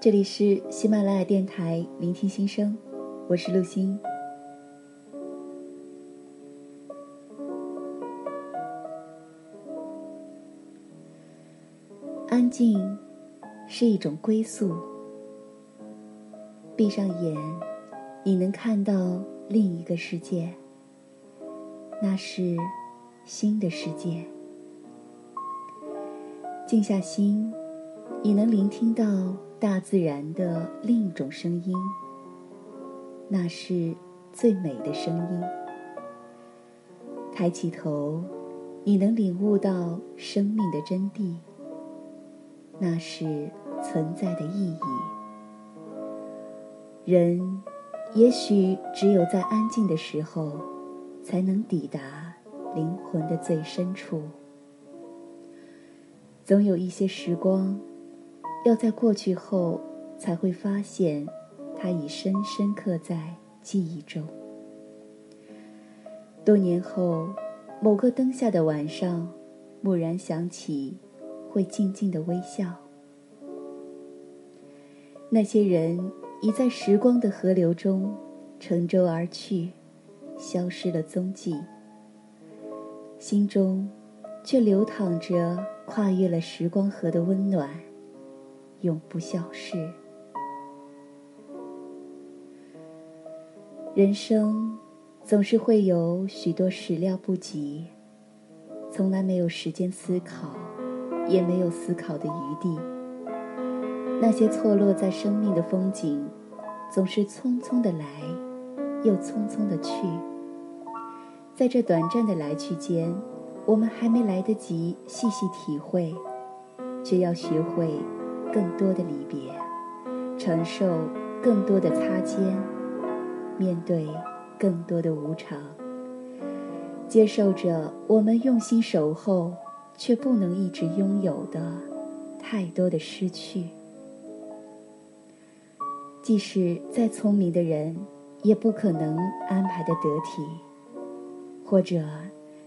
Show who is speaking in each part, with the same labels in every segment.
Speaker 1: 这里是喜马拉雅电台，聆听心声，我是陆欣。安静是一种归宿。闭上眼，你能看到另一个世界，那是新的世界。静下心，你能聆听到大自然的另一种声音，那是最美的声音。抬起头，你能领悟到生命的真谛，那是存在的意义。人也许只有在安静的时候，才能抵达灵魂的最深处。总有一些时光，要在过去后才会发现，它已深深刻在记忆中。多年后，某个灯下的晚上，蓦然想起，会静静的微笑。那些人已在时光的河流中乘舟而去，消失了踪迹，心中却流淌着。跨越了时光河的温暖，永不消逝。人生总是会有许多始料不及，从来没有时间思考，也没有思考的余地。那些错落在生命的风景，总是匆匆的来，又匆匆的去。在这短暂的来去间。我们还没来得及细细体会，却要学会更多的离别，承受更多的擦肩，面对更多的无常，接受着我们用心守候却不能一直拥有的太多的失去。即使再聪明的人，也不可能安排的得体，或者。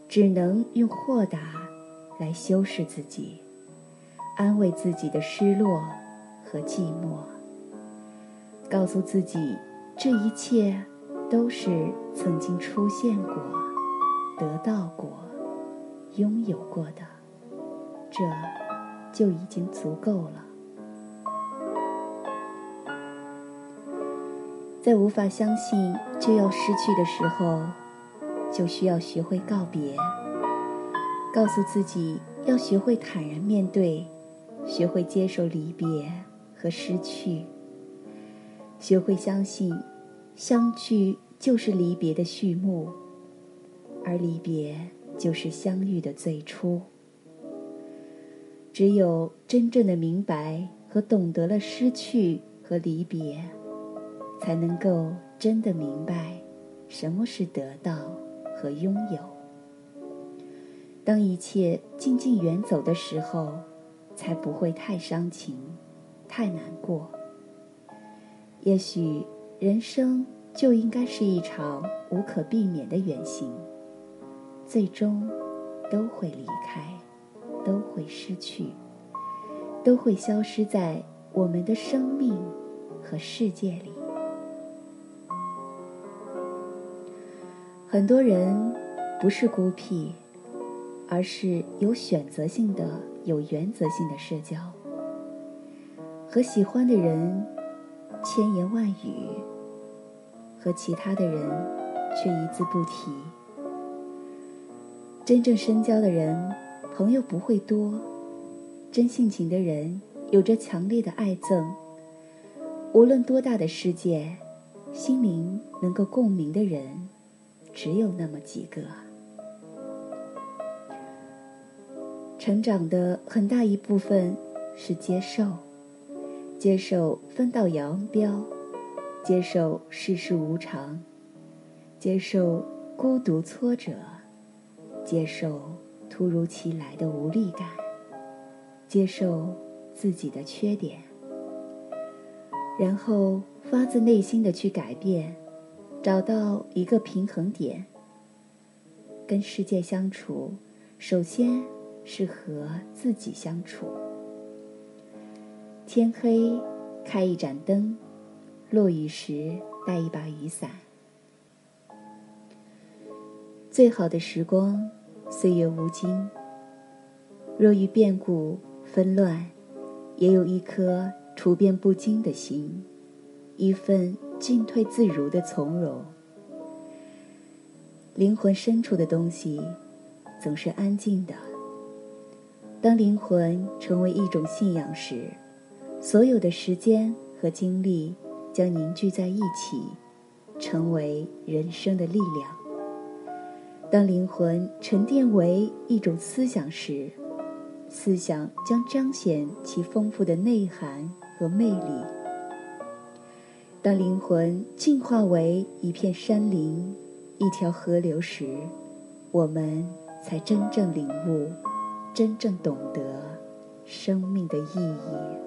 Speaker 1: 只能用豁达来修饰自己，安慰自己的失落和寂寞，告诉自己这一切都是曾经出现过、得到过、拥有过的，这就已经足够了。在无法相信就要失去的时候。就需要学会告别，告诉自己要学会坦然面对，学会接受离别和失去，学会相信，相聚就是离别的序幕，而离别就是相遇的最初。只有真正的明白和懂得了失去和离别，才能够真的明白什么是得到。和拥有。当一切静静远走的时候，才不会太伤情，太难过。也许人生就应该是一场无可避免的远行，最终都会离开，都会失去，都会消失在我们的生命和世界里。很多人不是孤僻，而是有选择性的、有原则性的社交。和喜欢的人千言万语，和其他的人却一字不提。真正深交的人，朋友不会多；真性情的人，有着强烈的爱憎。无论多大的世界，心灵能够共鸣的人。只有那么几个。成长的很大一部分是接受，接受分道扬镳，接受世事无常，接受孤独挫折，接受突如其来的无力感，接受自己的缺点，然后发自内心的去改变。找到一个平衡点。跟世界相处，首先是和自己相处。天黑开一盏灯，落雨时带一把雨伞。最好的时光，岁月无惊。若遇变故纷乱，也有一颗处变不惊的心，一份进退自如的从容。灵魂深处的东西，总是安静的。当灵魂成为一种信仰时，所有的时间和精力将凝聚在一起，成为人生的力量。当灵魂沉淀为一种思想时，思想将彰显其丰富的内涵和魅力。当灵魂进化为一片山林、一条河流时，我们才真正领悟。真正懂得生命的意义。